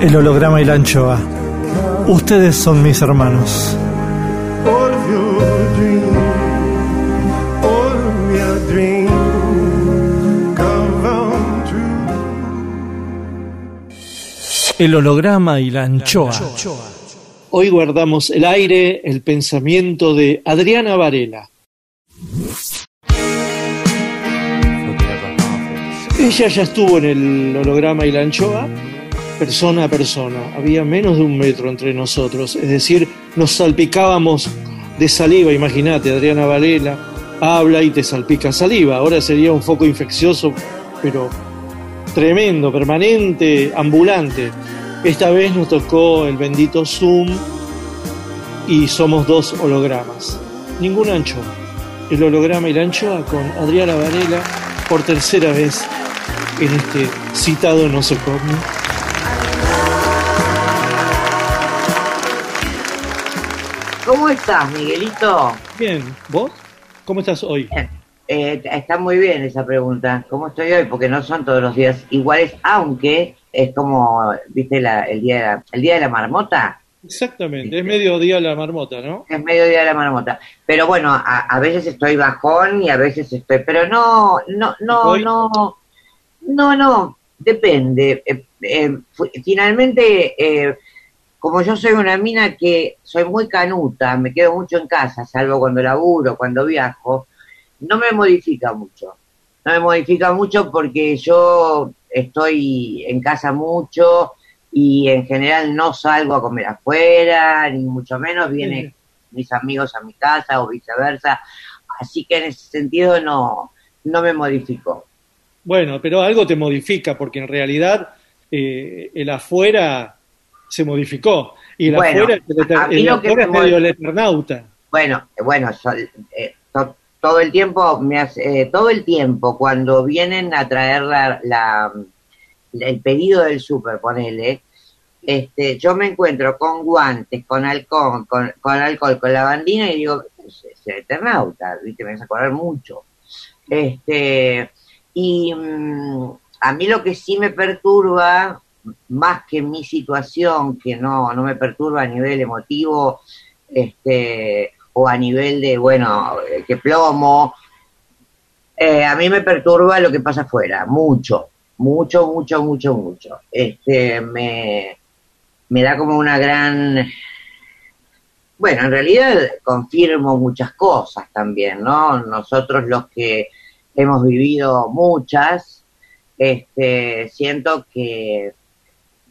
El holograma y la anchoa. Ustedes son mis hermanos. El holograma y la anchoa. Hoy guardamos el aire, el pensamiento de Adriana Varela. Ella ya estuvo en el holograma y la anchoa, persona a persona. Había menos de un metro entre nosotros, es decir, nos salpicábamos de saliva. Imagínate, Adriana Varela habla y te salpica saliva. Ahora sería un foco infeccioso, pero tremendo, permanente, ambulante. Esta vez nos tocó el bendito Zoom y somos dos hologramas. Ningún anchoa. El holograma y la anchoa con Adriana Varela por tercera vez en este citado No se come. ¿Cómo estás, Miguelito? Bien, ¿vos? ¿Cómo estás hoy? Eh, está muy bien esa pregunta. ¿Cómo estoy hoy? Porque no son todos los días iguales, aunque es como, viste, la- el, día de la, el día de la marmota. Exactamente, es mediodía la marmota, ¿no? Es mediodía de la marmota. Pero bueno, a, a veces estoy bajón y a veces estoy. Pero no, no, no, Hoy- no. No, no. Depende. Eh, eh, finalmente, eh, como yo soy una mina que soy muy canuta, me quedo mucho en casa, salvo cuando laburo, cuando viajo, no me modifica mucho. No me modifica mucho porque yo estoy en casa mucho y en general no salgo a comer afuera, ni mucho menos vienen Sí. mis amigos a mi casa o viceversa. Así que en ese sentido no, no me modifico. Bueno, pero algo te modifica, porque en realidad eh, el afuera se modificó. Y el Bueno, el lo que es medio el eternauta. Bueno, bueno, so- eh, to- todo el tiempo me hace, eh, todo el tiempo cuando vienen a traer la, la- el pedido del súper, ponele, este, yo me encuentro con guantes, con alcohol, con, con alcohol, con lavandina y digo, es, es el Eternauta, ¿viste? me vas a correr mucho. Este, y mm, a mí lo que sí me perturba, más que mi situación, que no, no me perturba a nivel emotivo, este, o a nivel de, bueno, eh, que plomo, eh, a mí me perturba lo que pasa afuera, mucho, mucho, mucho, mucho, mucho. Este, me, me da como una gran, bueno, en realidad confirmo muchas cosas también, ¿no? Nosotros los que hemos vivido muchas, este, siento que,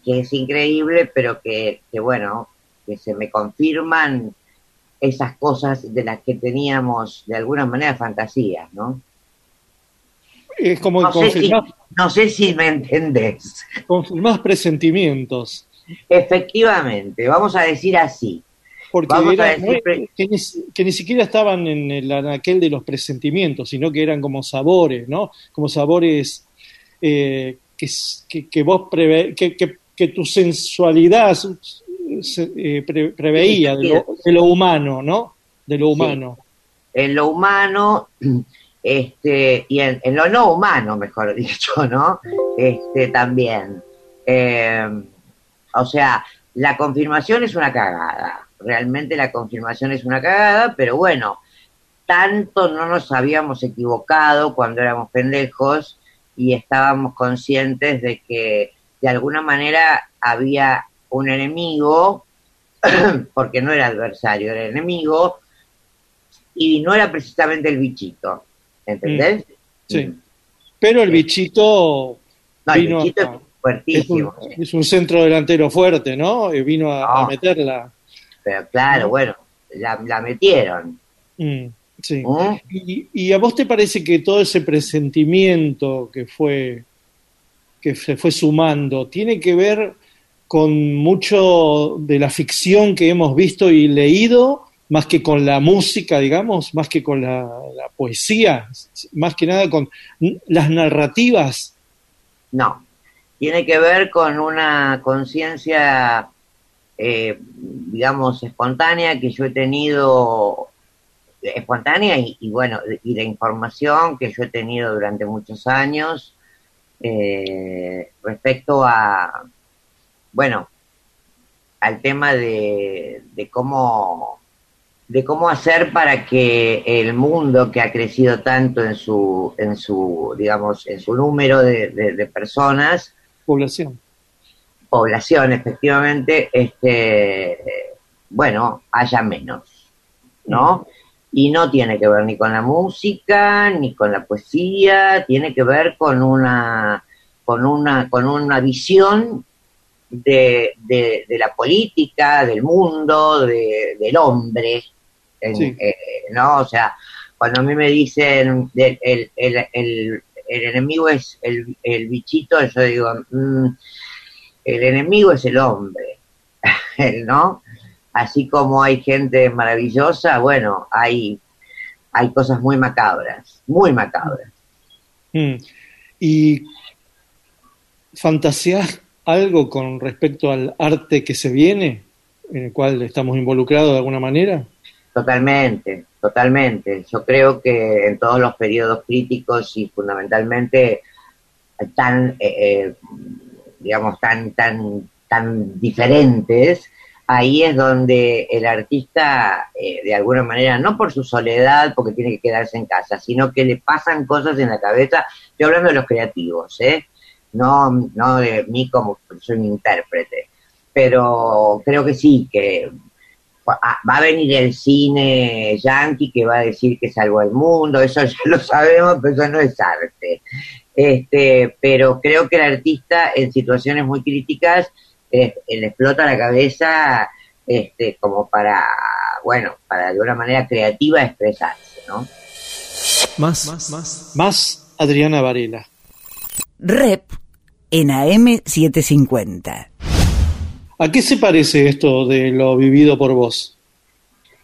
que es increíble, pero que, que bueno, que se me confirman esas cosas de las que teníamos de alguna manera fantasías, ¿no? Es como No sé, si, no sé si me entendés. confirmás presentimientos. Efectivamente, vamos a decir así. Porque Vamos era- a decir no que, ni, que ni siquiera estaban en el anaquel de los presentimientos, sino que eran como sabores, ¿no? Como sabores eh, que, s- que, que vos preve, que, que, tu sensualidad se- eh, pre- preveía de lo, de lo humano, ¿no? De lo humano. en lo humano este y en, en lo no humano mejor dicho no este también. Eh, o sea la confirmación es una cagada. Realmente la confirmación es una cagada pero bueno tanto no nos habíamos equivocado cuando éramos pendejos y estábamos conscientes de que de alguna manera había un enemigo porque no era adversario era enemigo y no era precisamente el bichito, ¿entendés? Sí. Mm. Pero el bichito No, el vino bichito a- es un, fuertísimo, sí. es un centro delantero fuerte, ¿no? Y vino a, a meterla. pero claro, bueno, la, la metieron. Mm, sí. ¿Mm? Y, y a vos te parece que todo ese presentimiento que fue que se fue sumando tiene que ver con mucho de la ficción que hemos visto y leído, más que con la música, digamos, más que con la, poesía, más que nada con las narrativas. No, tiene que ver con una conciencia, eh, digamos, espontánea que yo he tenido, espontánea y, y bueno, y de información que yo he tenido durante muchos años eh, respecto a, bueno, al tema de, de cómo de cómo hacer para que el mundo que ha crecido tanto en su en su digamos en su número de, de- de personas Población. población efectivamente este bueno haya menos no y no tiene que ver ni con la música ni con la poesía tiene que ver con una con una con una visión de, de, de la política del mundo de- del hombre. En- Sí. eh, no o sea cuando a mí me dicen el, el, el, el enemigo es el, el bichito yo digo mm, el enemigo es el hombre no así como hay gente maravillosa bueno hay hay cosas muy macabras muy macabras Mm. Y fantaseás algo con respecto al arte que se viene, en el cual estamos involucrados de alguna manera. Totalmente, totalmente. Yo creo que en todos los periodos críticos y fundamentalmente tan, eh, eh, digamos, tan, tan, tan diferentes, ahí es donde el artista, eh, de alguna manera, no por su soledad, porque tiene que quedarse en casa, sino que le pasan cosas en la cabeza. Estoy hablando de los creativos, ¿eh? No, no de mí como soy un intérprete. Pero creo que sí, que Ah, va a venir el cine yankee que va a decir que salvó al mundo, eso ya lo sabemos, pero eso no es arte. Este, pero creo que el artista en situaciones muy críticas eh, le explota la cabeza este, como para, bueno, para de una manera creativa expresarse, ¿no? Más, más, más. Más Adriana Varela. Rep en AM750. ¿A qué se parece esto de lo vivido por vos?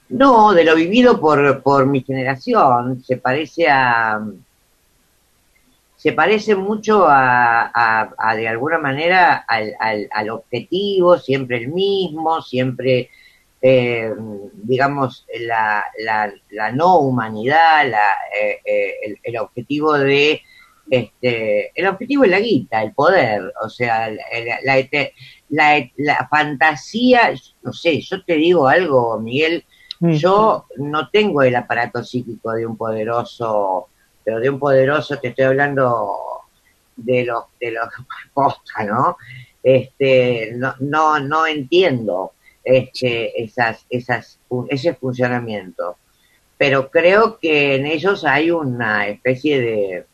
No, de lo vivido por, por mi generación, se parece a. Se parece mucho a, a- a, de alguna manera al, al- al objetivo, siempre el mismo, siempre, eh, digamos, la, la, la no humanidad, la, eh, eh, el, el objetivo de. Este, el objetivo es la guita, el poder, o sea, la, la- la fantasía, no sé, yo te digo algo, Miguel, Mm. yo no tengo el aparato psíquico de un poderoso, pero de un poderoso te estoy hablando de los de los posta, ¿no? Este, no no no entiendo este esas esas ese funcionamiento. Pero creo que en ellos hay una especie de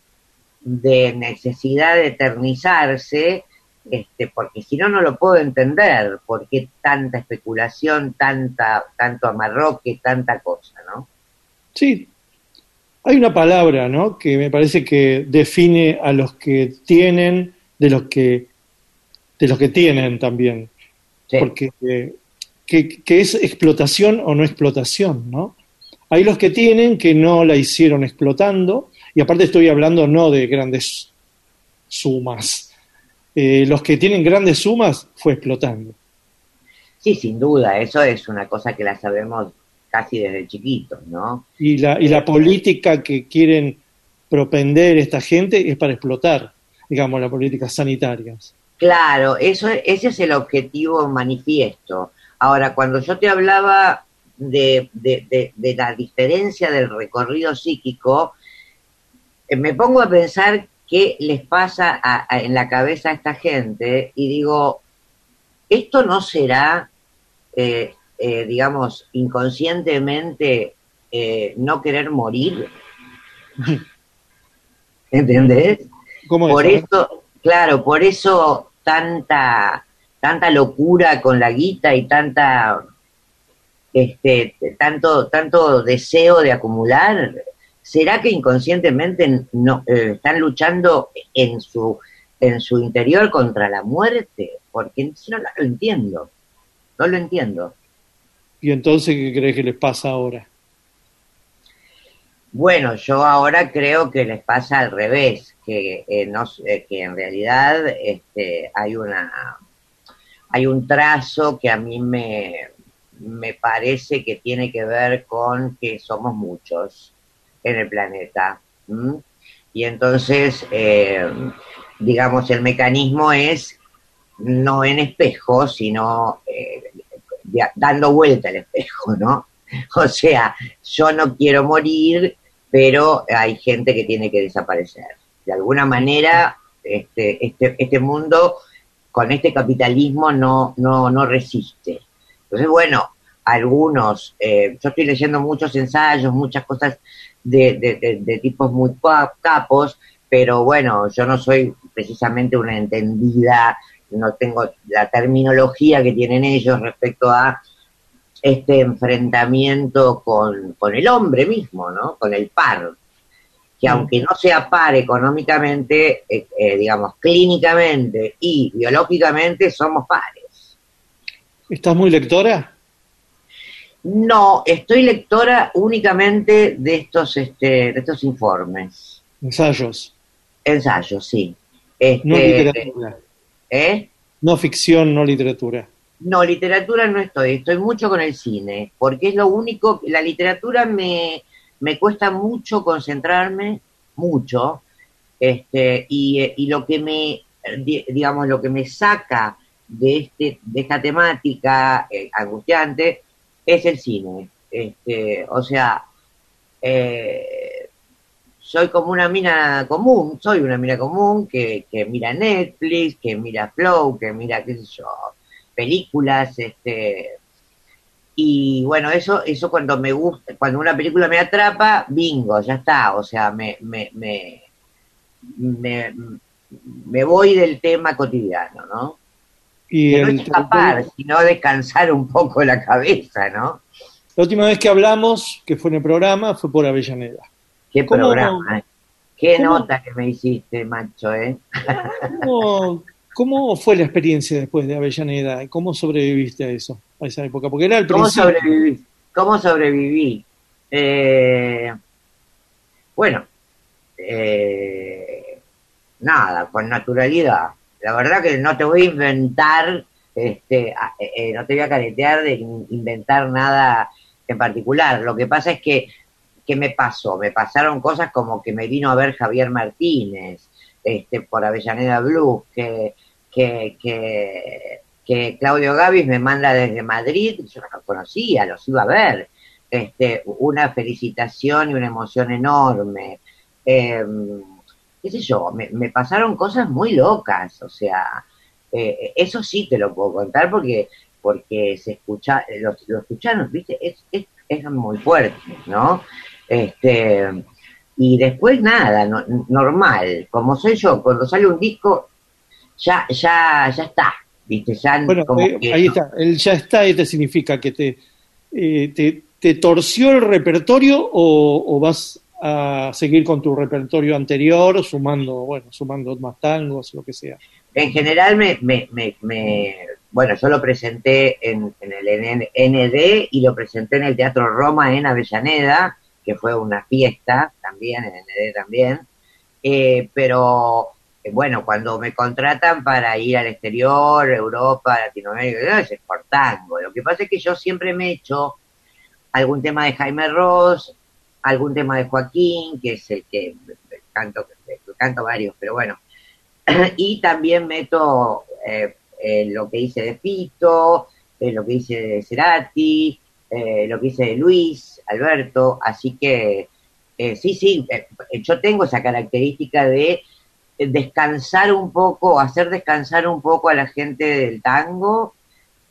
de necesidad de eternizarse este, porque si no, no lo puedo entender, por qué tanta especulación, tanta, tanto amarroque, tanta cosa, ¿no? Sí, hay una palabra, ¿no? Que me parece que define a los que tienen de los que de los que tienen también, Sí, porque eh, que, que es explotación o no explotación, ¿no? Hay los que tienen que no la hicieron explotando y aparte estoy hablando no de grandes sumas, eh, los que tienen grandes sumas fue explotando. Sí, sin duda, eso es una cosa que la sabemos casi desde chiquitos, ¿no? Y la, y la política que quieren propender esta gente es para explotar, digamos, las políticas sanitarias. Claro, eso, ese es el objetivo manifiesto. Ahora, cuando yo te hablaba de, de, de, de la diferencia del recorrido psíquico, eh, me pongo a pensar qué les pasa a- a- en la cabeza a esta gente y digo, esto no será, eh, eh, digamos, inconscientemente eh, no querer morir. ¿Entendés? Por eso, claro, por eso tanta, tanta locura con la guita y tanta, este, tanto, tanto deseo de acumular. ¿Será que inconscientemente no eh, están luchando en su, en su interior contra la muerte? Porque si no, no lo entiendo. No lo entiendo. ¿Y entonces qué crees que les pasa ahora? Bueno, yo ahora creo que les pasa al revés, que eh, no, eh, que en realidad este, hay una hay un trazo que a mí me, me parece que tiene que ver con que somos muchos en el planeta. Y entonces, eh, digamos, el mecanismo es no en espejo, sino eh, dando vuelta al espejo, ¿no? O sea, yo no quiero morir, pero hay gente que tiene que desaparecer. De alguna manera, este, este, este mundo con este capitalismo no, no, no resiste. Entonces, bueno, algunos, eh, yo estoy leyendo muchos ensayos, muchas cosas de, de, tipos muy capos, pero bueno, yo no soy precisamente una entendida, no tengo la terminología que tienen ellos respecto a este enfrentamiento con, con el hombre mismo, ¿no? Con el par. Que Mm. aunque no sea par económicamente, eh, eh, digamos, clínicamente y biológicamente somos pares. ¿Estás muy lectora? No, estoy lectora únicamente de estos, este, de estos informes. Ensayos, Ensayos, sí. Este, no literatura. ¿eh? No ficción, no literatura. No, literatura no estoy, estoy mucho con el cine, porque es lo único, la literatura me, me cuesta mucho concentrarme, mucho, este, y, eh, y lo que me, di- digamos, lo que me saca de este, de esta temática eh, angustiante es el cine. Este, o sea, eh, soy como una mina común, soy una mina común que, que mira Netflix, que mira Flow, que mira, qué sé yo, películas, este y bueno, eso, eso cuando me gusta, cuando una película me atrapa, bingo, ya está, o sea, me, me, me, me, me voy del tema cotidiano, ¿no? Y Que no es escapar, sino descansar un poco la cabeza, ¿no? La última vez que hablamos, que fue en el programa, fue por Avellaneda. Qué ¿Cómo- programa, ¿eh? Qué cómo- nota que me hiciste, macho, ¿eh? ¿Cómo, cómo fue la experiencia después de Avellaneda? ¿Cómo sobreviviste a eso, a esa época? Porque era el ¿Cómo principio. sobreviví? ¿Cómo sobreviví? Eh, bueno, eh, nada, con naturalidad. La verdad que no te voy a inventar, este, eh, eh, no te voy a caretear de in- inventar nada en particular. Lo que pasa es que, ¿qué me pasó? Me pasaron cosas como que me vino a ver Javier Martínez, este, por Avellaneda Blues, que, que, que, Claudio Gavis me manda desde Madrid, yo no los conocía, los iba a ver. Este, una felicitación y una emoción enorme. Eh, qué sé yo, me, me pasaron cosas muy locas, o sea, eh, eso sí te lo puedo contar porque porque se escucha, lo, lo escucharon, viste, es, es, es muy fuerte, ¿no? Este, y después nada, no- normal, como soy yo, cuando sale un disco, ya, ya, ya está, viste, ya Bueno, como eh, que ahí no- está. El ya está, este significa que te, eh, te, te torció el repertorio o, o vas a seguir con tu repertorio anterior, sumando, bueno, sumando más tangos, lo que sea. En general me, me, me, me- bueno, yo lo presenté en, en el ND y lo presenté en el Teatro Roma en Avellaneda, que fue una fiesta también, en ND también, Eh, pero eh, bueno, cuando me contratan para ir al exterior, Europa, Latinoamérica, es por. Lo que pasa es que yo siempre me he hecho algún tema de Jaime Ross, algún tema de Joaquín, que es el que canto, canto varios, pero bueno. y también meto eh, lo que hice de Pito, lo que hice de Cerati, eh, lo que hice de Luis, Alberto, así que eh, sí, sí, eh, yo tengo esa característica de descansar un poco, hacer descansar un poco a la gente del tango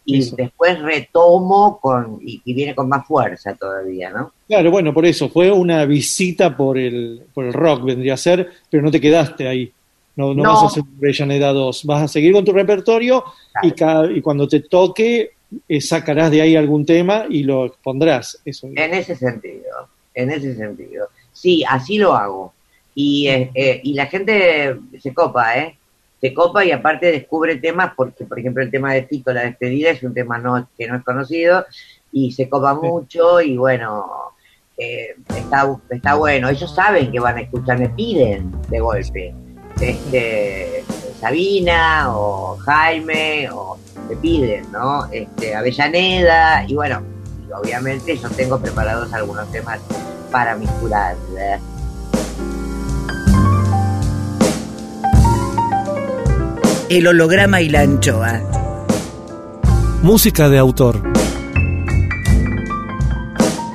y Eso. después retomo con y, y viene con más fuerza todavía, ¿no? Claro, bueno, por eso, fue una visita por el, por el rock, vendría a ser, pero no te quedaste ahí. No, no, No. vas a hacer Avellaneda 2, vas a seguir con tu repertorio y, ca- y cuando te toque eh, sacarás de ahí algún tema y lo expondrás. Eso. En ese sentido, en ese sentido. Sí, así lo hago. Y, eh, eh, y la gente se copa, ¿eh? Se copa y aparte descubre temas, porque por ejemplo el tema de Tito, la despedida, es un tema no, que no es conocido y se copa mucho y bueno, eh, está, está bueno. Ellos saben que van a escuchar, me piden de golpe. Este, Sabina o Jaime o me piden, ¿no? Este, Avellaneda y bueno, y obviamente yo tengo preparados algunos temas para mis jurados. ¿eh? El holograma y la anchoa. Música de autor.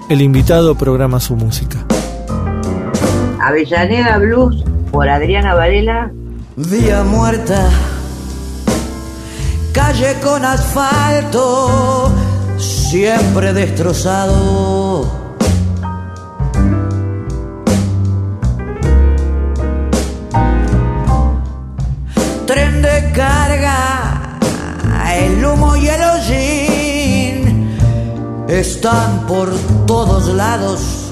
El invitado programa su música. Avellaneda Blues por Adriana Varela. Vía muerta, calle con asfalto, siempre destrozado. Tren de carga, el humo y el hollín están por todos lados.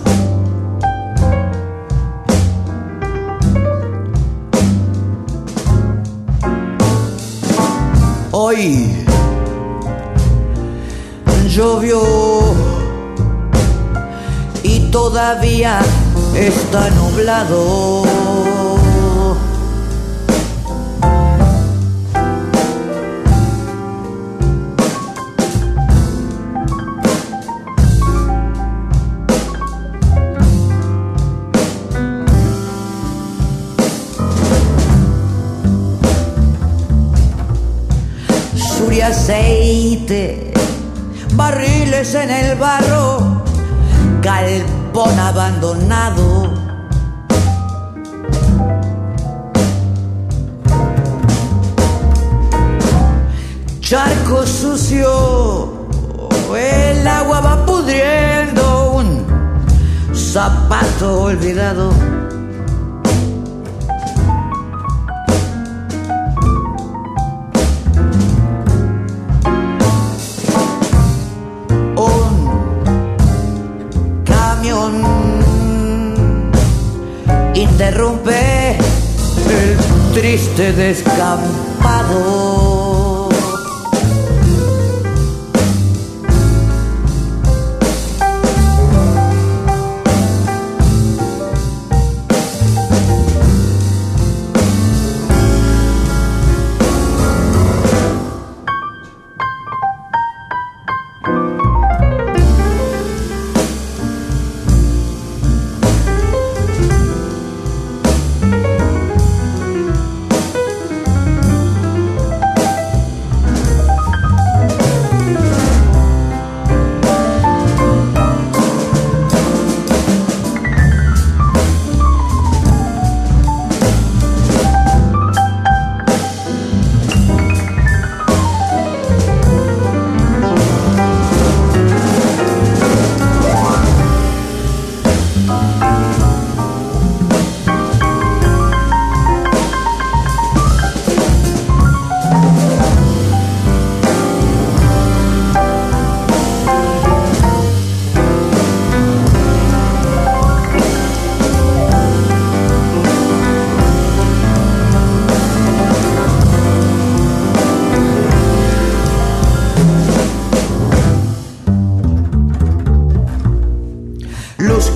Hoy llovió y todavía está nublado. Aceite, barriles en el barro, galpón abandonado. Charco sucio, el agua va pudriendo un zapato olvidado. Triste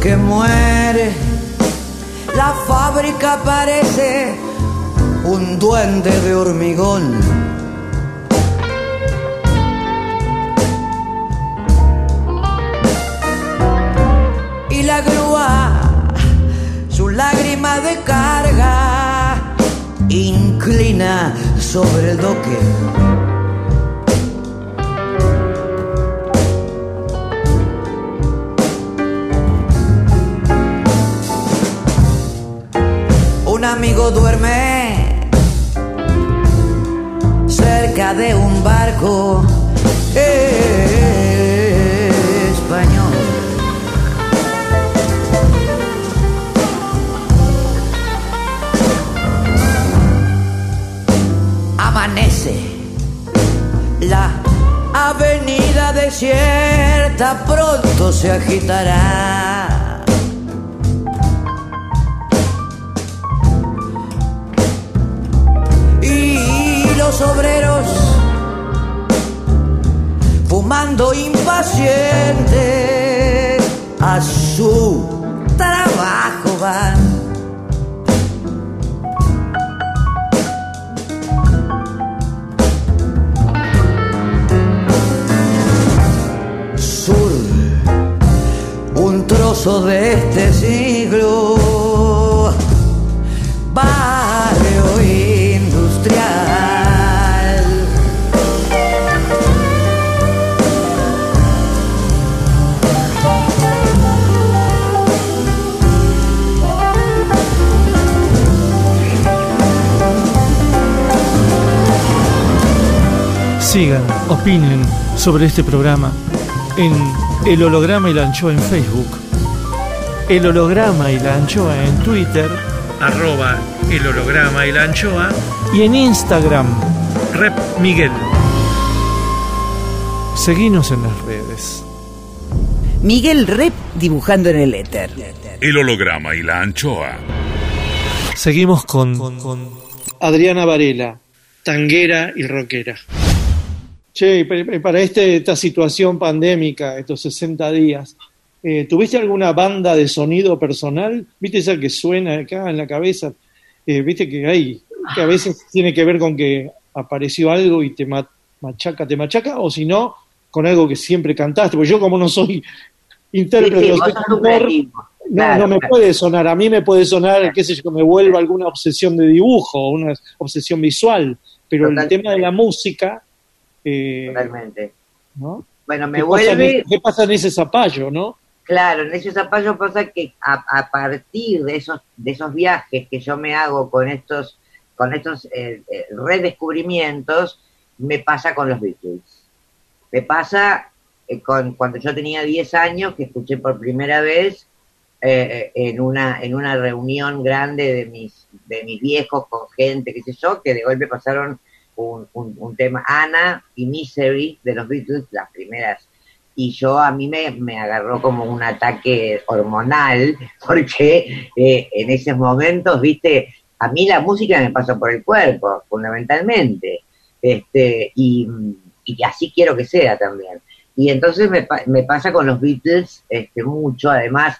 que muere, la fábrica parece un duende de hormigón. Y la grúa, su lágrima de carga, inclina sobre el doque. Duerme cerca de un barco español. Amanece la avenida desierta, pronto se agitará. A su trabajo van. Sur, un trozo de este siglo opinen sobre este programa en El Holograma y la Anchoa en Facebook, El Holograma y la Anchoa en Twitter, arroba El Holograma y la Anchoa, y en Instagram, Rep Miguel. Seguinos en las redes. Miguel Rep dibujando en el éter. El holograma y la anchoa. Seguimos con, con Adriana Varela, tanguera y rockera. Che, pa- para este, esta situación pandémica, estos 60 días, eh, ¿tuviste alguna banda de sonido personal? ¿Viste esa que suena acá en la cabeza? Eh, ¿Viste que hay? Que a veces tiene que ver con que apareció algo y te ma- machaca, te machaca, o si no, con algo que siempre cantaste. Porque yo, como no soy intérprete, Sí, cantor, subjetivo. no, Claro, no me claro. puede sonar. A mí me puede sonar, qué sé yo, me vuelva alguna obsesión de dibujo, una obsesión visual. Pero el Totalmente. tema de la música, eh, Totalmente. ¿no? Bueno, me ¿Qué pasa, en, vuelve, qué pasa en ese zapallo, no? claro, en ese zapallo pasa que a, a partir de esos, de esos viajes que yo me hago con estos, con estos eh, eh, redescubrimientos, me pasa con los Beatles. Me pasa eh, con cuando yo tenía 10 años, que escuché por primera vez eh, en una en una reunión grande de mis de mis viejos con gente, qué sé yo, que de golpe pasaron un, un, tema Ana y Misery de los Beatles, las primeras. Y yo a mí me, me agarró como un ataque hormonal, porque eh, en esos momentos, viste, a mí la música me pasa por el cuerpo, fundamentalmente. Este, y, así quiero que sea también. Y entonces me pasa con los Beatles este, mucho, además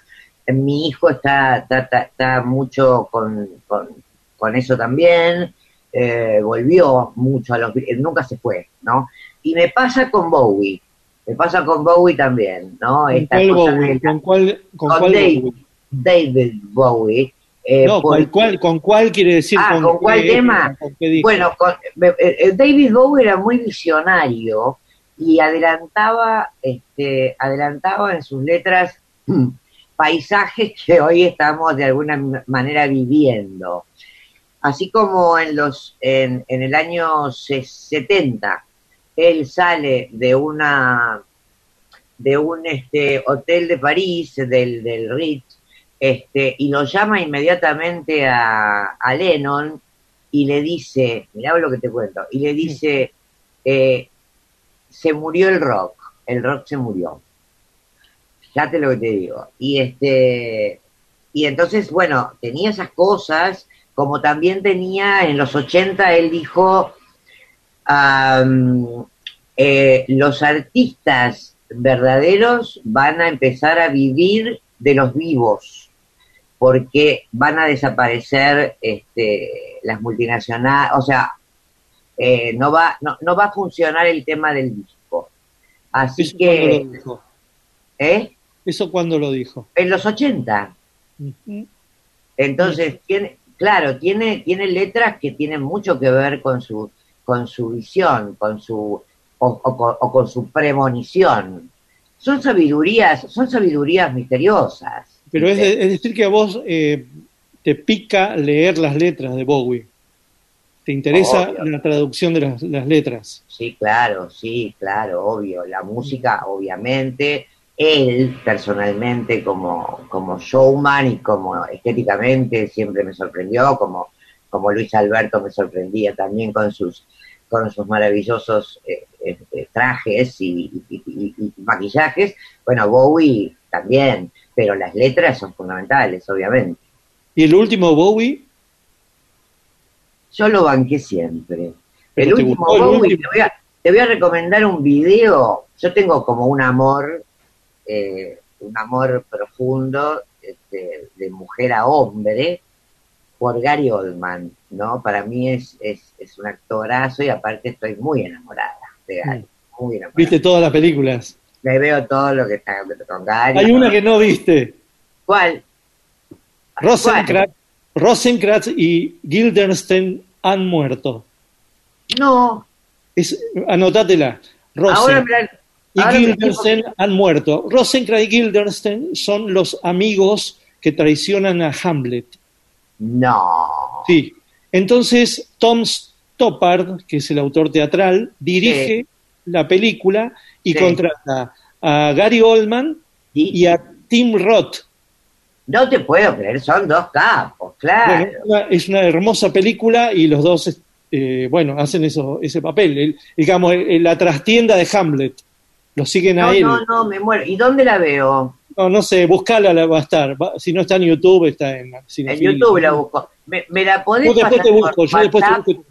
mi hijo está, está, está- está mucho con, con, con eso también, eh, volvió mucho a los nunca se fue, ¿no? Y me pasa con Bowie, me pasa con Bowie también, ¿no? ¿Con Esta cuál cosa Bowie? de- ¿Con cuál, con con cuál David, Bowie? David Bowie. eh, No, ¿con cuál, ¿con cuál quiere decir? Ah, ¿con cuál qué- tema? con qué disco? Bueno, con- eh, eh, David Bowie era muy visionario y adelantaba, este, adelantaba en sus letras paisajes que hoy estamos de alguna manera viviendo. Así como en los, en, en el año se- 70, él sale de una, de un este, hotel de París, del, del Ritz, este, y lo llama inmediatamente a, a Lennon y le dice, mirá lo que te cuento, y le dice, eh, se murió el rock, el rock se murió. Fíjate lo que te digo. Y este, y entonces, bueno, tenía esas cosas, como también tenía en los 80, él dijo, eh, los artistas verdaderos van a empezar a vivir de los vivos. porque van a desaparecer este, las multinacionales, o sea, eh, no, va, no, no va a funcionar el tema del disco. Así ¿Eso cuándo que, lo dijo? ¿eh? ¿Eso cuándo lo dijo? En los 80. Ujú. Entonces, tiene, claro, tiene, tiene letras que tienen mucho que ver con su, con su visión, con su, o, o con- o con su premonición. Son sabidurías, son sabidurías misteriosas. Pero es, es decir que a vos eh, te pica leer las letras de Bowie. ¿Te interesa Obvio. la traducción de las, las letras? Sí, claro, sí, claro, obvio. La música, obviamente, él personalmente como, como showman y como estéticamente siempre me sorprendió, como, como Luis Alberto me sorprendía también con sus, con sus maravillosos eh, eh, trajes y, y- y- y maquillajes. Bueno, Bowie también, pero las letras son fundamentales, obviamente. Y el último Bowie, Yo lo banqué siempre. Pero El último el Bowie, último. Te, voy a, te voy a recomendar un video. Yo tengo como un amor, eh, un amor profundo este, de mujer a hombre por Gary Oldman, ¿no? Para mí es, es, es un actorazo y aparte estoy muy enamorada de Gary, muy enamorada. viste todas las películas. Me veo todo lo que está con Gary. Hay una que no viste. ¿Cuál? Rosencrantz, Rosencrantz y Guildenstern han muerto. No, Es, anotátela. ahora Rosen y han muerto. Rosencrantz y Guildenstern son los amigos que traicionan a Hamlet. No. Sí. Entonces, Tom Stoppard, que es el autor teatral, dirige la película y Sí. contrata a Gary Oldman Sí. y a Tim Roth. No te puedo creer, son dos capos, claro. Bueno, una- es una hermosa película y los dos, eh, bueno, hacen eso, ese papel. El- digamos, el- la trastienda de Hamlet. Lo siguen a No, él. no, no, me muero. ¿Y dónde la veo? No, no sé, buscala, la va a estar. Va- si no está en YouTube, está en En Cinefilia. YouTube la busco. ¿Me, me la podés después pasar te por busco, yo después te busco.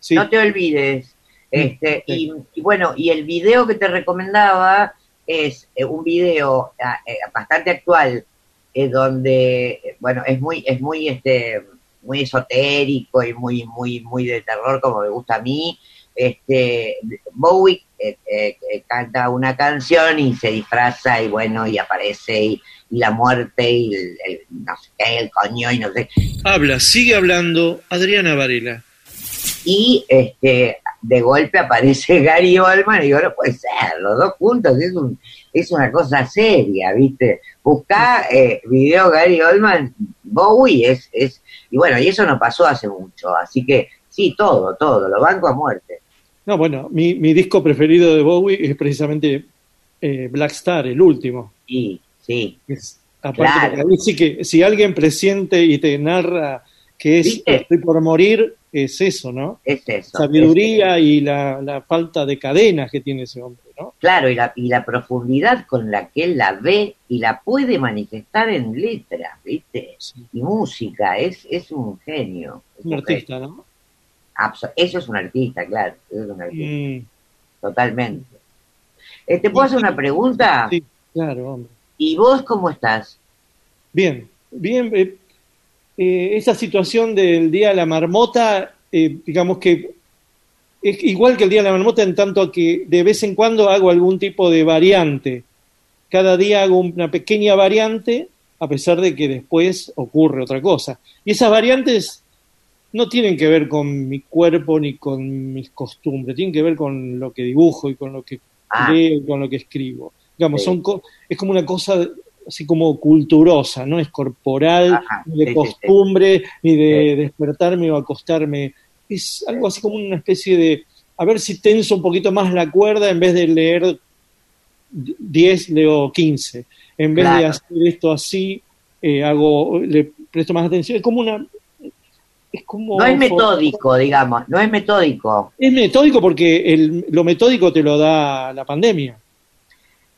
Sí. No te olvides. Este, sí. y, y bueno, y el video que te recomendaba es eh, un video ah, eh, bastante actual, eh, donde, bueno, es muy, es muy, este, muy esotérico y muy, muy, muy de terror, como me gusta a mí. Este, Bowie eh, eh, eh, canta una canción y se disfraza y bueno, y aparece y, y la muerte y el, el- no sé qué, el coño y no sé Habla, sigue hablando Adriana Varela. y este de golpe aparece Gary Oldman y digo, no puede ser, los dos juntos, es, un, es una cosa seria, ¿viste? Buscá eh, video Gary Oldman, Bowie es, es, y bueno, y eso no pasó hace mucho, así que sí, todo, todo, lo banco a muerte. No, bueno, mi, mi disco preferido de Bowie es precisamente eh, Black Star, el último. Sí, sí. Es, aparte, Claro. sí que si alguien presiente y te narra que es ¿Viste? estoy por morir, es eso, ¿no? Es eso. Sabiduría es- y la, la falta de cadenas que tiene ese hombre, ¿no? claro, y la, y la profundidad con la que él la ve y la puede manifestar en letras, ¿viste? Sí. Y música, es, es un genio. es Un genio. artista, ¿no? Eso es un artista, claro. Eso es un artista, totalmente. Eh, ¿Te puedo hacer una pregunta? sí, claro, hombre. ¿Y vos cómo estás? Bien, bien. eh, eh, esa situación del Día de la Marmota, eh, digamos que es igual que el Día de la Marmota en tanto que de vez en cuando hago algún tipo de variante. Cada día hago una pequeña variante, a pesar de que después ocurre otra cosa. Y esas variantes no tienen que ver con mi cuerpo ni con mis costumbres, tienen que ver con lo que dibujo y con lo que Ah, leo y con lo que escribo. Digamos, Sí. son co- es como una cosa así como culturosa, no es corporal, Ajá, ni de sí, sí, costumbre, ni de despertarme o acostarme. Es algo así como una especie de, a ver si tenso un poquito más la cuerda en vez de leer 10, leo 15. En vez de hacer esto así, eh, hago, le presto más atención. Es como una... Es como no es metódico, digamos, no es metódico. es metódico porque el- lo metódico te lo da la pandemia.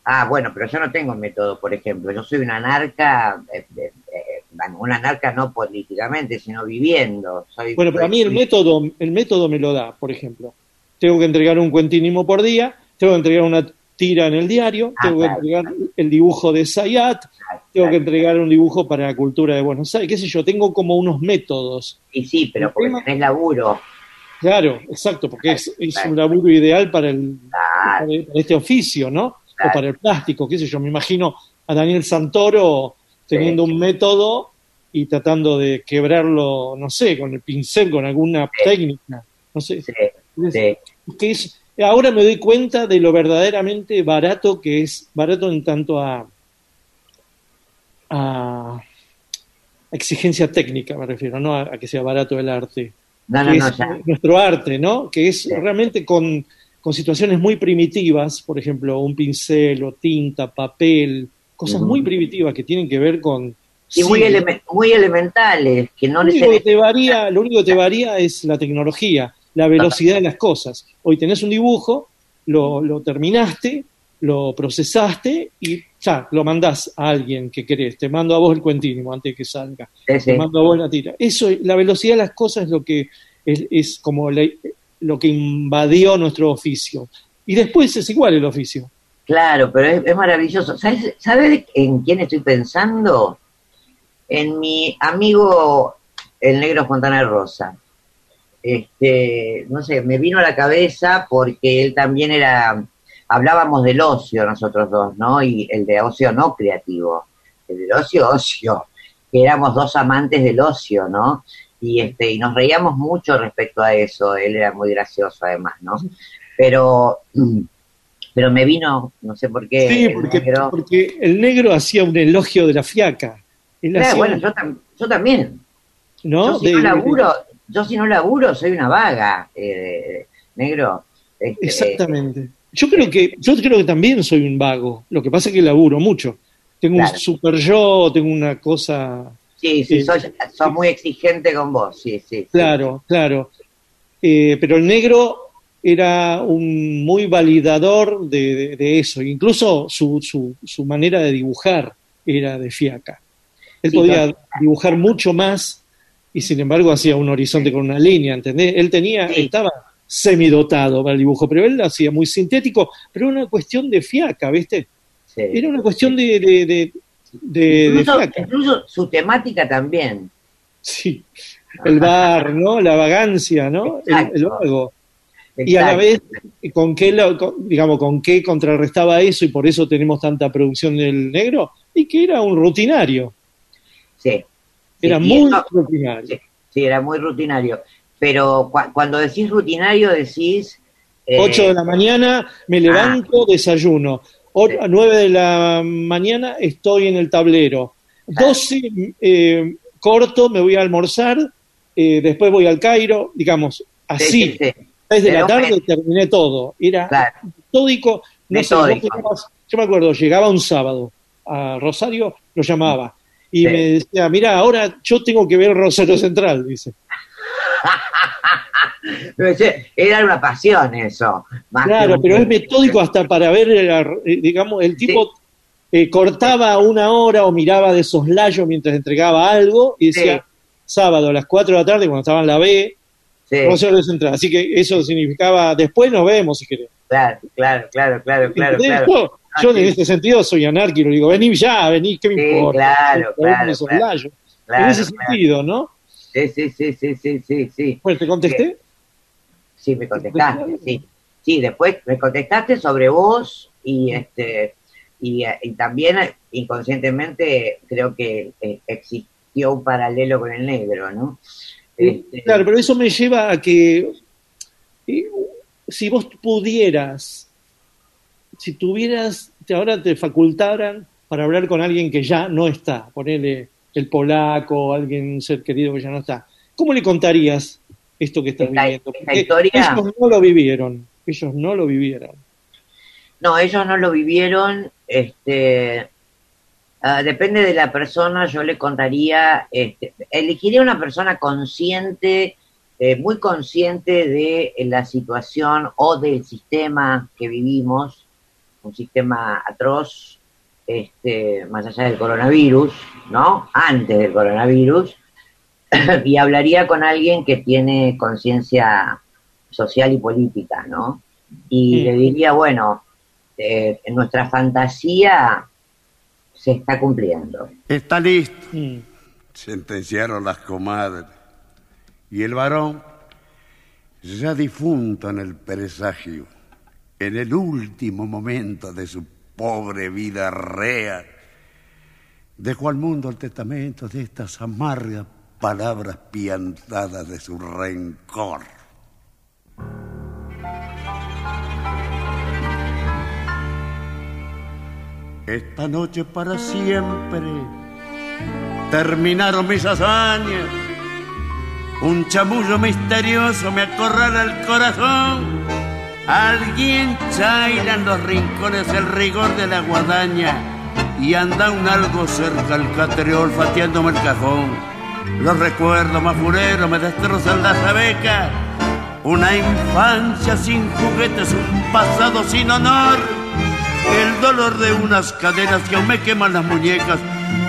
Ah, bueno, pero yo no tengo método, por ejemplo. Yo soy una anarca, eh, eh, eh, una anarca no políticamente, sino viviendo. Soy, Bueno, pero a mí el método, el método me lo da, por ejemplo. Tengo que entregar un cuentínimo por día, tengo que entregar una tira en el diario, Ah, tengo que entregar el dibujo de Sayat, tengo que entregar un dibujo para la cultura de Buenos Aires, qué sé yo, tengo como unos métodos. Y sí, pero porque tenés laburo. Claro, exacto, porque es, un laburo ideal para, el, para este oficio, ¿no? O para el plástico, qué sé yo, me imagino a Daniel Santoro teniendo un método y tratando de quebrarlo, no sé, con el pincel, con alguna técnica, no sé. Sí, Es- que es, ahora me doy cuenta de lo verdaderamente barato que es, barato en tanto a, a exigencia técnica, me refiero, no a, a que sea barato el arte. No, no, no, es ya. nuestro arte, ¿no? Que es Sí. realmente con, con situaciones muy primitivas, por ejemplo, un pincel o tinta, papel, cosas muy primitivas que tienen que ver con... Y muy, muy elementales, que no lo único que te varía, lo único que te varía es la tecnología, la velocidad de las cosas. Hoy tenés un dibujo, lo, lo terminaste, lo procesaste y ya, lo mandás a alguien que querés. Te mando a vos el cuentínimo antes de que salga. Sí, sí. Te mando a vos la tira. Eso, la velocidad de las cosas es lo que es, es como la- lo que invadió nuestro oficio. Y después es igual el oficio. Claro, pero es, es maravilloso. ¿Sabes, ¿Sabes en quién estoy pensando? En mi amigo el negro Fontana Rosa. Este, no sé, me vino a la cabeza porque él también era, hablábamos del ocio nosotros dos, ¿no? Y el de ocio no creativo, el del ocio, ocio, que éramos dos amantes del ocio, ¿no? Y este, y nos reíamos mucho respecto a eso, él era muy gracioso además, ¿no? Pero pero me vino, no sé por qué, Sí, el porque, negro. porque el negro hacía un elogio de la fiaca. Él Claro, hacía bueno, un- yo, tam- yo también. ¿no? Yo si De- no de- laburo, yo si no laburo soy una vaga, eh, negro. Este, Exactamente. Yo creo que yo creo que también soy un vago. Lo que pasa es que laburo mucho. Tengo Claro. un super yo, tengo una cosa. Sí, sí, sos, sos muy exigente con vos, sí, sí. sí. Claro, claro. Eh, pero el negro era un muy validador de, de- de eso. Incluso su, su, su manera de dibujar era de fiaca. Él podía dibujar mucho más y sin embargo hacía un horizonte con una línea, ¿entendés? Él tenía, Sí. estaba semidotado para el dibujo, pero él lo hacía muy sintético, pero era una cuestión de fiaca, ¿viste? sí. Era una cuestión de, de, de, de- Incluso, fiaca. incluso su temática también. Sí. El bar, ¿no? La vagancia, ¿no? El, Exacto. el vago. Y a la vez, ¿con qué, lo- con- digamos, con qué contrarrestaba eso y por eso tenemos tanta producción del negro? Y que era un rutinario. Sí. Era Sí, muy rutinario. Sí, sí, era muy rutinario. Pero cua- cuando decís rutinario decís... eh, 8 de la mañana me levanto, desayuno. O- Sí. A 9 de la mañana estoy en el tablero. 12 eh, corto, me voy a almorzar, eh, después voy al Cairo, digamos, sí, así. sí, sí, 6 de la tarde me- terminé todo. Era claro. metódico. No sé, llegabas- yo me acuerdo, llegaba un sábado a Rosario, lo llamaba. Y Sí. me decía, mira, ahora yo tengo que ver Rosario Central, dice. Era una pasión eso. más Claro, pero es metódico hasta para ver, la- eh, digamos, el tipo eh, cortaba una hora o miraba de soslayo mientras entregaba algo y decía, Sí. sábado a las 4 de la tarde, cuando estaba en la B, Sí, Rosario Central. Así que eso significaba, después nos vemos si querés. claro, claro, claro, claro, claro, claro. Yo, Ah, en este sentido soy anárquico, digo, vení ya, vení, ¿qué me Sí, importa? claro, claro, claro, en ese sentido, ¿no? Sí, sí, sí, sí, sí, sí. Bueno, ¿te contesté? Sí, me contestaste, sí. Sí, después me contestaste sobre vos y este y, y también eh, inconscientemente creo que eh, existió un paralelo con el negro, ¿no? Este, Claro, pero eso me lleva a que si vos pudieras, si tuvieras, ahora te facultaran para hablar con alguien que ya no está, ponele el polaco, alguien, un ser querido que ya no está, ¿cómo le contarías esto que estás Esta- viviendo? esta Porque historia- ellos no lo vivieron, ellos no lo vivieron. No, ellos no lo vivieron. Este, ah, depende de la persona. Yo le contaría, este, elegiría una persona consciente, eh, muy consciente de la situación o del sistema que vivimos, un sistema atroz, este, más allá del coronavirus, ¿no? Antes del coronavirus, y hablaría con alguien que tiene conciencia social y política, ¿no? Y le diría, bueno, eh, nuestra fantasía se está cumpliendo. Está listo, sentenciaron las comadres. Y el varón, ya difunto en el presagio, en el último momento de su pobre vida rea, dejó al mundo el testamento de estas amargas palabras piantadas de su rencor. Esta noche para siempre terminaron mis hazañas. Un chamullo misterioso me acorrala el corazón. Alguien chaira en los rincones el rigor de la guadaña y anda un algo cerca al catreo olfateándome el cajón. Los recuerdos más fureros me destrozan las abecas. Una infancia sin juguetes, un pasado sin honor. El dolor de unas cadenas que aún me queman las muñecas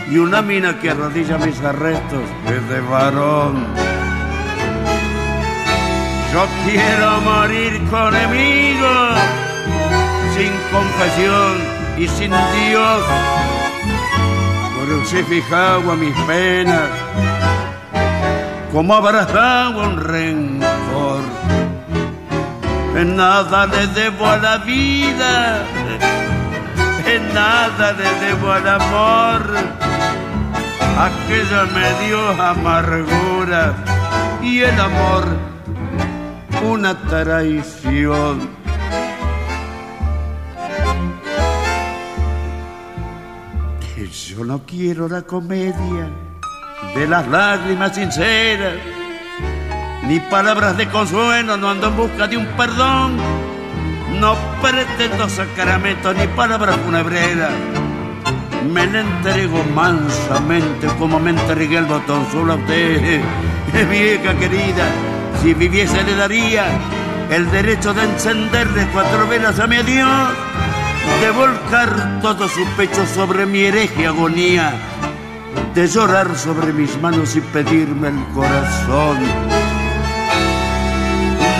y una mina que arrodilla mis arrestos es de varón. Yo quiero morir con enemigos, sin confesión y sin Dios. Crucificado a mis penas, como abrazado a un rencor. En nada le debo a la vida, en nada le debo al amor. Aquella me dio amargura y el amor una traición. Yo no quiero la comedia de las lágrimas sinceras, ni palabras de consuelo, no ando en busca de un perdón. No pretendo sacramentos ni palabras funebreras. Me la entrego mansamente como me entregué el botón solo a usted, vieja querida. Si viviese le daría el derecho de encenderle cuatro velas a mi Dios, de volcar todo su pecho sobre mi hereje agonía, de llorar sobre mis manos y pedirme el corazón.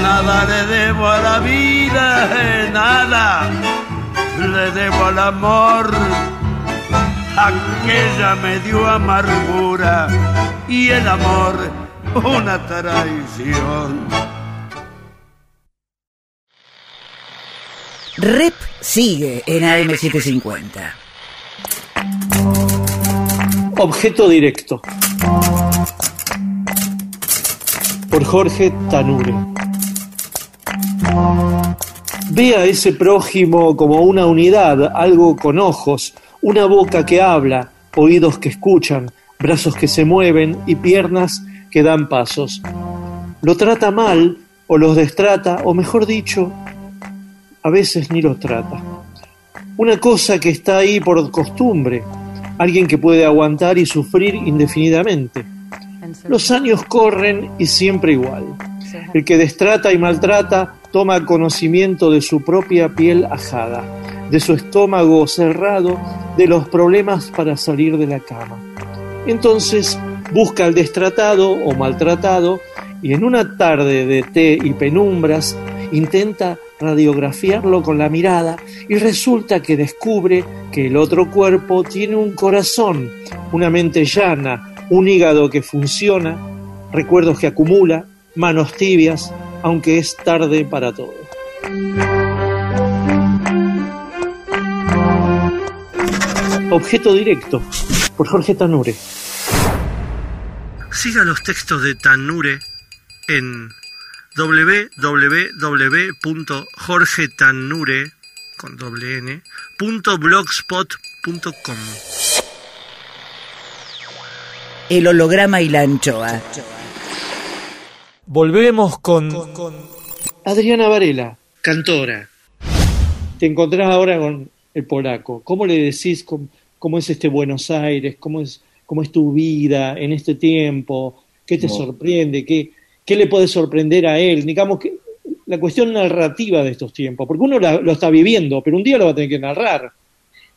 Nada le debo a la vida, eh, nada le debo al amor. Aquella me dio amargura y el amor una traición. Rep sigue en AM750. Objeto directo. Por Jorge Tanure. Ve a ese prójimo como una unidad, algo con ojos, una boca que habla, oídos que escuchan, brazos que se mueven y piernas que dan pasos. Lo trata mal o los destrata, o mejor dicho, a veces ni los trata. Una cosa que está ahí por costumbre, alguien que puede aguantar y sufrir indefinidamente. Los años corren y siempre igual. El que destrata y maltrata toma conocimiento de su propia piel ajada, de su estómago cerrado, de los problemas para salir de la cama. Entonces busca al destratado o maltratado y en una tarde de té y penumbras intenta radiografiarlo con la mirada y resulta que descubre que el otro cuerpo tiene un corazón, una mente llana, un hígado que funciona, recuerdos que acumula, manos tibias, aunque es tarde para todo. Objeto directo, por Jorge Tanure. Siga los textos de Tanure en www.jorgetanure con doble n, punto blogspot.com. El holograma y la anchoa. Volvemos con Adriana Varela, cantora. Te encontrás ahora con el polaco. ¿Cómo le decís cómo, cómo es este Buenos Aires? ¿Cómo es, ¿Cómo es tu vida en este tiempo? ¿Qué te sorprende? ¿Qué, ¿Qué le puede sorprender a él? Digamos que la cuestión narrativa de estos tiempos, porque uno la- lo está viviendo, pero un día lo va a tener que narrar.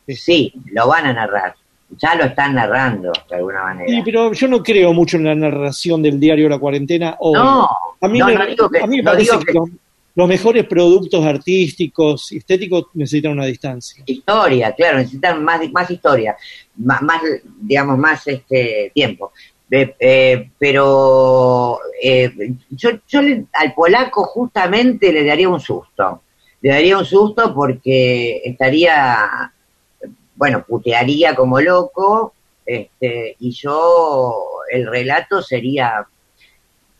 Sí, lo van a narrar. Ya lo están narrando, de alguna manera. Sí, pero yo no creo mucho en la narración del diario La Cuarentena hoy. No, a mí no, me, no digo que- a mí me no parece digo que, que- los, los mejores productos artísticos, estéticos, necesitan una distancia. Historia, claro, necesitan más, más historia, más, más, digamos, más este tiempo. Eh, eh, pero eh, yo, yo le- al polaco justamente le daría un susto. Le daría un susto porque estaría, bueno, putearía como loco, este, y yo, el relato sería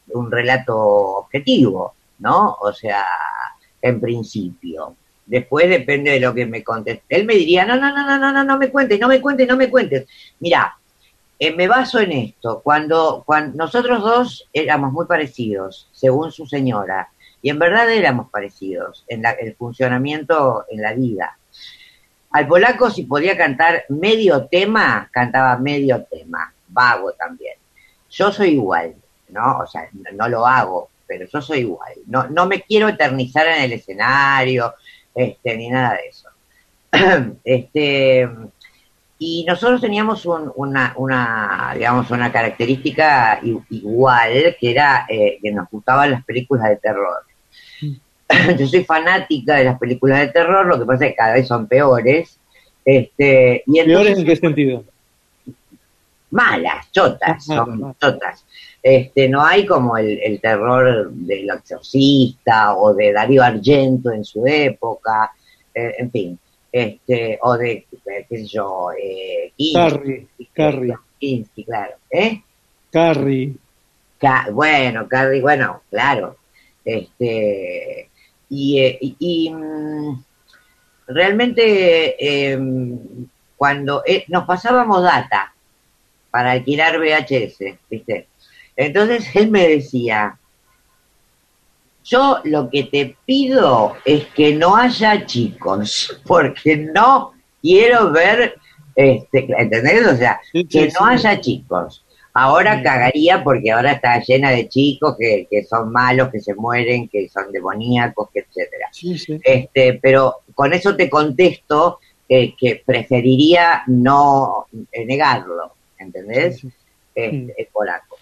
un relato objetivo, ¿no? O sea, en principio. Después depende de lo que me conteste. Él me diría, no, no, no, no, no, no, no me cuentes, no me cuentes, no me cuentes. Mira, eh, me baso en esto. Cuando, cuando nosotros dos éramos muy parecidos, según su señora, y en verdad éramos parecidos en la- el funcionamiento en la vida. Al polaco, si podía cantar medio tema, cantaba medio tema, vago también. Yo soy igual, ¿no? O sea, no, lo hago, pero yo soy igual. No, no me quiero eternizar en el escenario, este, ni nada de eso. este, y nosotros teníamos un- una, digamos, una característica igual, que era eh, que nos gustaban las películas de terror. Yo soy fanática de las películas de terror, lo que pasa es que cada vez son peores. Este, y entonces, ¿Peores en qué sentido? malas, chotas, Ah, son chotas. Este, no hay como el, el terror del exorcista o de Darío Argento en su época, eh, en fin, este, o de, eh, qué sé yo, eh, Carrie, Carrie, Kinski, claro, ¿eh? Carrie. Ca- bueno, Carrie, bueno, claro. Este, y, eh, y- y, mm, realmente em, cuando eh, nos pasábamos data para alquilar VHS, ¿viste? Entonces él me decía, yo lo que te pido es que no haya chicos, porque no quiero ver, este, ¿entendés? O sea, Sí, sí, que no sí. haya chicos. Ahora cagaría porque ahora está llena de chicos que, que son malos, que se mueren, que son demoníacos, que etcétera. Sí, sí. Este, pero con eso te contesto que preferiría no eh, negarlo, ¿entendés? Sí, sí. Este, el polaco.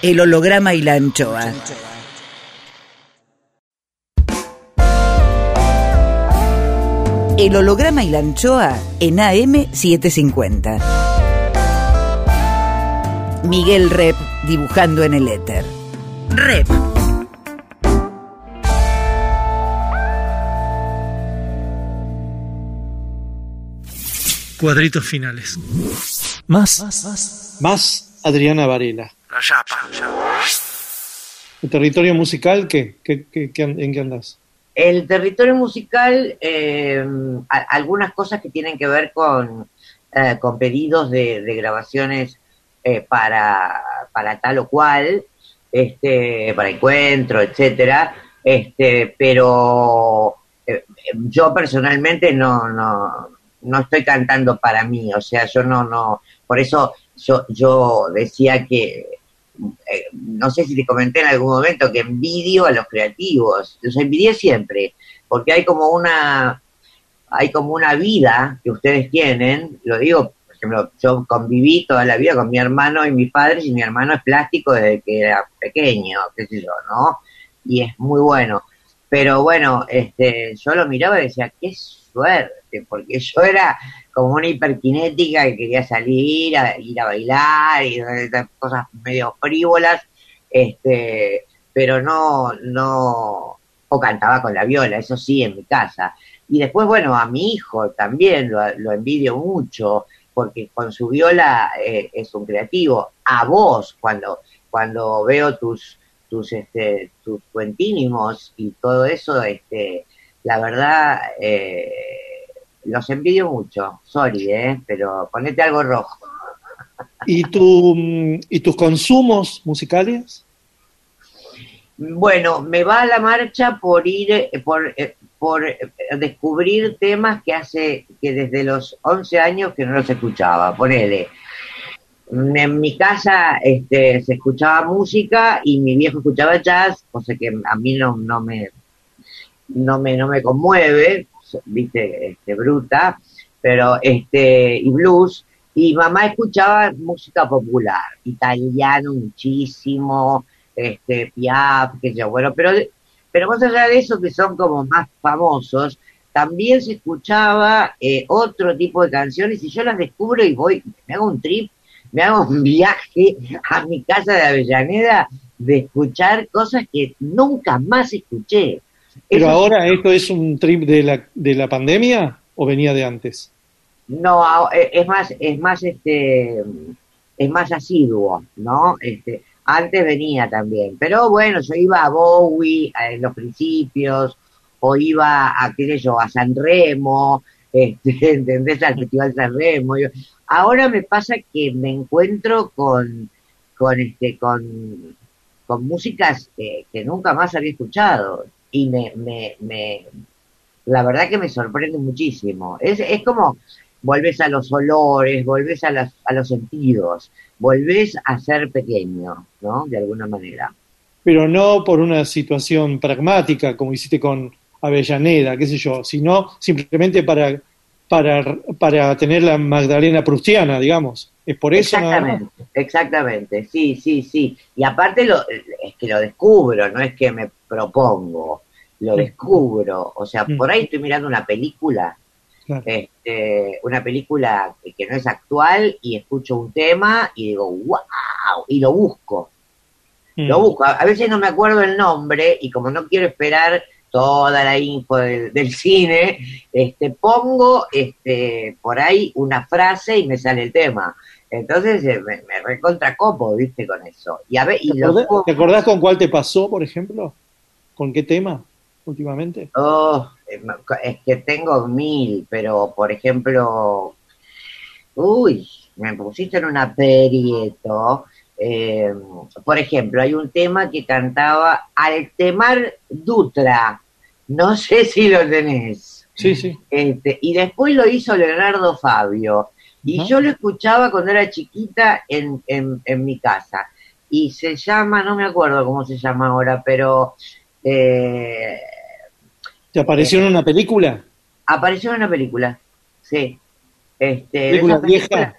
El holograma y la anchoa. El holograma y la anchoa en AM750. Miguel Rep dibujando en el éter. Rep. Cuadritos finales. Más. Más Adriana Varela. La chapa. ¿El territorio musical qué? ¿Qué, qué- ¿En qué andás? El territorio musical, eh, a- algunas cosas que tienen que ver con, eh, con pedidos de, de grabaciones eh, para, para tal o cual, este, para encuentro, etcétera, este, pero eh, yo personalmente no, no, no estoy cantando para mí, o sea, yo no, no, por eso yo, yo decía que eh, no sé si te comenté en algún momento que envidio a los creativos, los envidié siempre, porque hay como una, hay como una vida que ustedes tienen, lo digo, yo conviví toda la vida con mi hermano y mis padres, y mi hermano es plástico desde que era pequeño, qué sé yo, ¿no? Y es muy bueno. Pero bueno, este, yo lo miraba y decía, qué suerte, porque yo era como una hiperkinética que quería salir, a, ir a bailar y cosas medio frívolas, este, pero no, no, o cantaba con la viola, eso sí, en mi casa. Y después, bueno, a mi hijo también lo, lo envidio mucho, porque con su viola eh, es un creativo. A vos, cuando, cuando veo tus, tus, este, tus cuentínimos y todo eso, este, la verdad, eh, los envidio mucho. Sorry, eh, pero ponete algo rojo. ¿Y, tu, ¿Y tus consumos musicales? Bueno, me va a la marcha por ir, eh, por, eh, por eh, descubrir temas que hace, que desde los 11 años que no los escuchaba, ponele. En mi casa este, se escuchaba música y mi viejo escuchaba jazz, cosa que a mí no, no me no me no me conmueve, viste, este, bruta, pero este y blues y mamá escuchaba música popular, italiano muchísimo, este Piaf, qué sé yo, bueno, pero pero más allá de eso, que son como más famosos, también se escuchaba eh, otro tipo de canciones y yo las descubro y voy, me hago un trip, me hago un viaje a mi casa de Avellaneda de escuchar cosas que nunca más escuché. Pero Eso- ahora, ¿esto es un trip de la, de la pandemia o venía de antes? No, eh, es más, es más este, es más asiduo, ¿no? Este, antes venía también, pero bueno, yo iba a Bowie en los principios, o iba a, qué sé yo, a San Remo, este, ¿entendés? Al Festival San Remo. Ahora me pasa que me encuentro con, con este, con, con músicas que, que nunca más había escuchado, y me, me, me, la verdad que me sorprende muchísimo. Es, es como volvés a los olores, volvés a, las, a los sentidos, volvés a ser pequeño, ¿no? De alguna manera. Pero no por una situación pragmática, como hiciste con Avellaneda, qué sé yo, sino simplemente para, para, para tener la Magdalena prustiana, digamos. Es por eso nada más. Exactamente, exactamente, sí, sí, sí. Y aparte lo, es que lo descubro, no es que me propongo, lo descubro. O sea, Mm. por ahí estoy mirando una película, Claro. este, una película que, no es actual y escucho un tema y digo, wow, y lo busco. Mm. Lo busco. A veces no me acuerdo el nombre y como no quiero esperar toda la info del, del cine, este, pongo este, por ahí una frase y me sale el tema. Entonces eh, me, me recontra copo, viste, con eso. Y a ver, y ¿Te acordás, te acordás con cuál te pasó, por ejemplo? ¿Con qué tema últimamente? Oh, es que tengo mil, pero por ejemplo, uy, me pusiste en un aprieto. Eh, por ejemplo, hay un tema que cantaba Altemar Dutra. No sé si lo tenés. Sí, sí. Este, y después lo hizo Leonardo Fabio. Y yo lo escuchaba cuando era chiquita en, en, en mi casa. Y se llama, no me acuerdo cómo se llama ahora, pero eh, ¿Te apareció en una película? apareció en una película. Sí. Este, ¿Película vieja?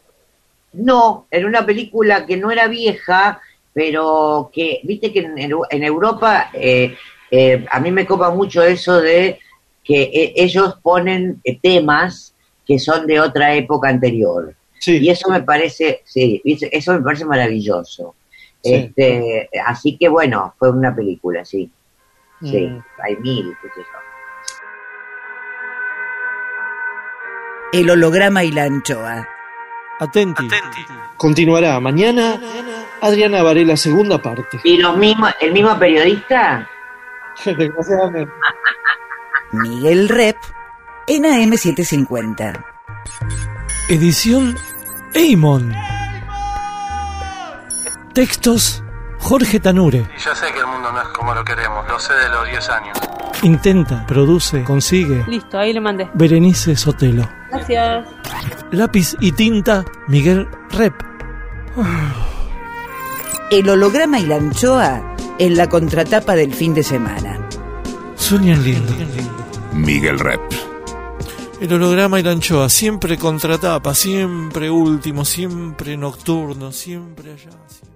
No, en una película que no era vieja, pero que, viste que en, Eu- en Europa, eh, eh, a mí me copa mucho eso de que eh, ellos ponen eh, temas que son de otra época anterior. Sí. Y eso me parece, sí, eso me parece maravilloso. Sí. Este, así que bueno, fue una película, sí. Sí, Mm. hay mil, qué sé yo. El holograma y la anchoa. Atenti. Continuará mañana Adriana Varela, segunda parte. ¿Y los mismos, el mismo periodista? Desgraciadamente. Miguel Rep en AM750. Edición Eimon. Textos Jorge Tanure. Y yo sé que el mundo no es como lo queremos, lo sé de los 10 años. Intenta, produce, consigue. Listo, ahí le mandé. Berenice Sotelo. Gracias. Lápiz y tinta Miguel Rep. El holograma y la anchoa en la contratapa del fin de semana. Sueñan lindo. Miguel Rep. El holograma y la anchoa, siempre contratapa, siempre último, siempre nocturno, siempre allá. siempre-